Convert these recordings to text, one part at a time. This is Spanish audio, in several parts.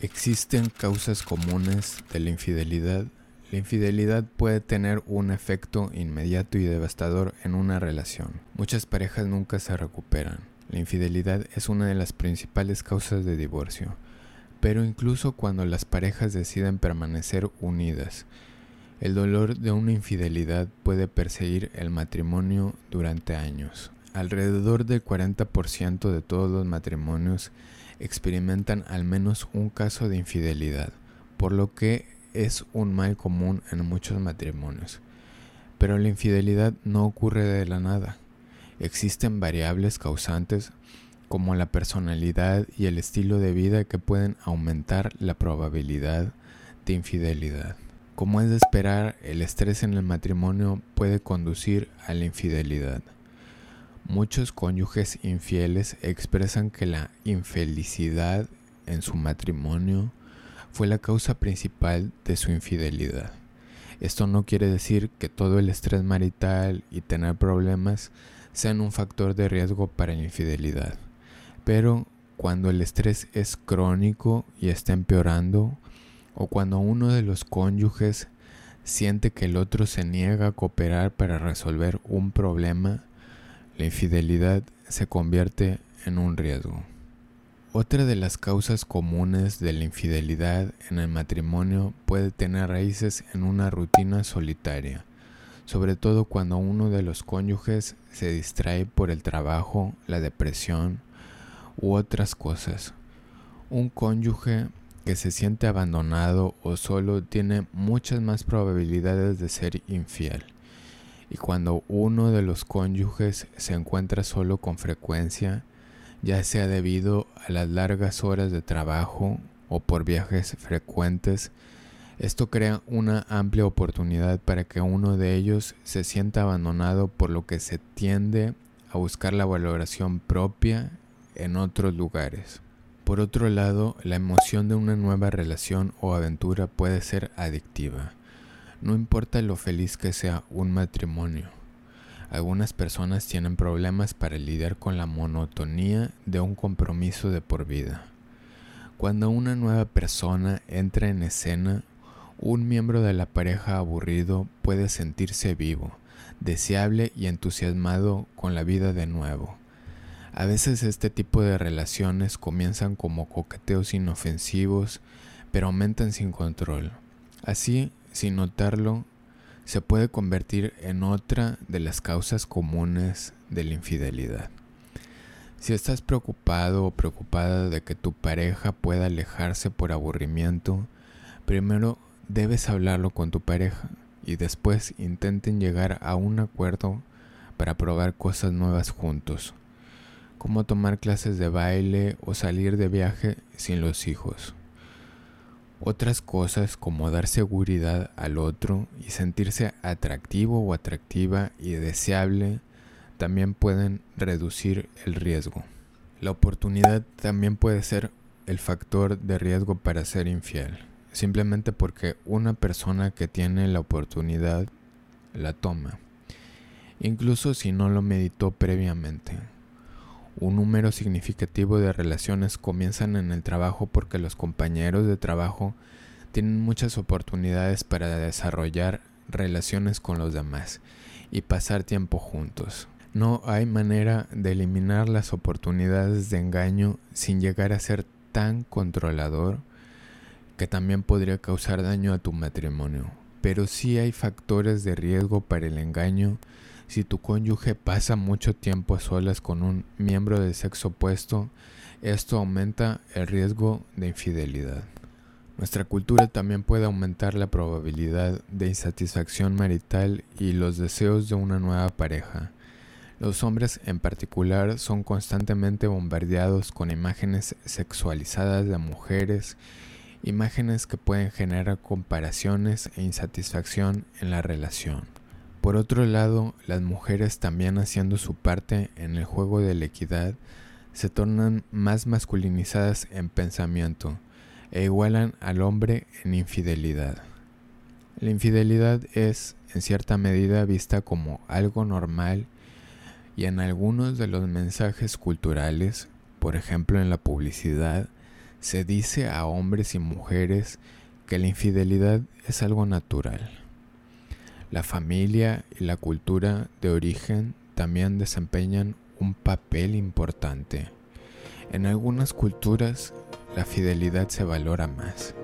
Existen causas comunes de la infidelidad. La infidelidad puede tener un efecto inmediato y devastador en una relación. Muchas parejas nunca se recuperan. La infidelidad es una de las principales causas de divorcio. Pero incluso cuando las parejas deciden permanecer unidas, el dolor de una infidelidad puede perseguir el matrimonio durante años. Alrededor del 40% de todos los matrimonios experimentan al menos un caso de infidelidad, por lo que es un mal común en muchos matrimonios. Pero la infidelidad no ocurre de la nada. Existen variables causantes como la personalidad y el estilo de vida que pueden aumentar la probabilidad de infidelidad. Como es de esperar, el estrés en el matrimonio puede conducir a la infidelidad. Muchos cónyuges infieles expresan que la infelicidad en su matrimonio fue la causa principal de su infidelidad. Esto no quiere decir que todo el estrés marital y tener problemas sean un factor de riesgo para la infidelidad, pero cuando el estrés es crónico y está empeorando, o cuando uno de los cónyuges siente que el otro se niega a cooperar para resolver un problema, la infidelidad se convierte en un riesgo. Otra de las causas comunes de la infidelidad en el matrimonio puede tener raíces en una rutina solitaria, sobre todo cuando uno de los cónyuges se distrae por el trabajo, la depresión u otras cosas. Un cónyuge que se siente abandonado o solo tiene muchas más probabilidades de ser infiel y cuando uno de los cónyuges se encuentra solo con frecuencia, ya sea debido a las largas horas de trabajo o por viajes frecuentes, esto crea una amplia oportunidad para que uno de ellos se sienta abandonado por lo que se tiende a buscar la valoración propia en otros lugares. Por otro lado, la emoción de una nueva relación o aventura puede ser adictiva. No importa lo feliz que sea un matrimonio. Algunas personas tienen problemas para lidiar con la monotonía de un compromiso de por vida. Cuando una nueva persona entra en escena, un miembro de la pareja aburrido puede sentirse vivo, deseable y entusiasmado con la vida de nuevo. A veces este tipo de relaciones comienzan como coqueteos inofensivos, pero aumentan sin control. Así, sin notarlo, se puede convertir en otra de las causas comunes de la infidelidad. Si estás preocupado o preocupada de que tu pareja pueda alejarse por aburrimiento, primero debes hablarlo con tu pareja y después intenten llegar a un acuerdo para probar cosas nuevas juntos, como tomar clases de baile o salir de viaje sin los hijos. Otras cosas como dar seguridad al otro y sentirse atractivo o atractiva y deseable también pueden reducir el riesgo. La oportunidad también puede ser el factor de riesgo para ser infiel, simplemente porque una persona que tiene la oportunidad la toma, incluso si no lo meditó previamente. Un número significativo de relaciones comienzan en el trabajo porque los compañeros de trabajo tienen muchas oportunidades para desarrollar relaciones con los demás y pasar tiempo juntos. No hay manera de eliminar las oportunidades de engaño sin llegar a ser tan controlador que también podría causar daño a tu matrimonio. Pero sí hay factores de riesgo para el engaño si tu cónyuge pasa mucho tiempo a solas con un miembro del sexo opuesto, esto aumenta el riesgo de infidelidad. Nuestra cultura también puede aumentar la probabilidad de insatisfacción marital y los deseos de una nueva pareja. Los hombres en particular son constantemente bombardeados con imágenes sexualizadas de mujeres, imágenes que pueden generar comparaciones e insatisfacción en la relación. Por otro lado, las mujeres también haciendo su parte en el juego de la equidad se tornan más masculinizadas en pensamiento e igualan al hombre en infidelidad. La infidelidad es, en cierta medida, vista como algo normal y en algunos de los mensajes culturales, por ejemplo en la publicidad, Se dice a hombres y mujeres que la infidelidad es algo natural. La familia y la cultura de origen también desempeñan un papel importante. En algunas culturas la fidelidad se valora más,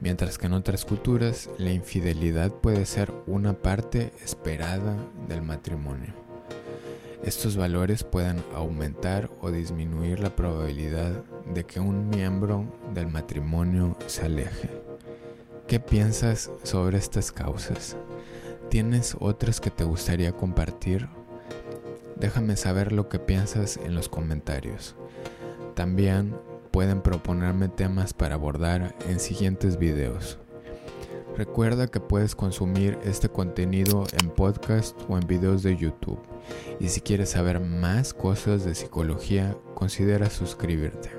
mientras que en otras culturas la infidelidad puede ser una parte esperada del matrimonio. Estos valores pueden aumentar o disminuir la probabilidad de que un miembro del matrimonio se aleje. ¿Qué piensas sobre estas causas? ¿Tienes otras que te gustaría compartir? Déjame saber lo que piensas en los comentarios. También pueden proponerme temas para abordar en siguientes videos. Recuerda que puedes consumir este contenido en podcast o en videos de YouTube. Y si quieres saber más cosas de psicología, considera suscribirte.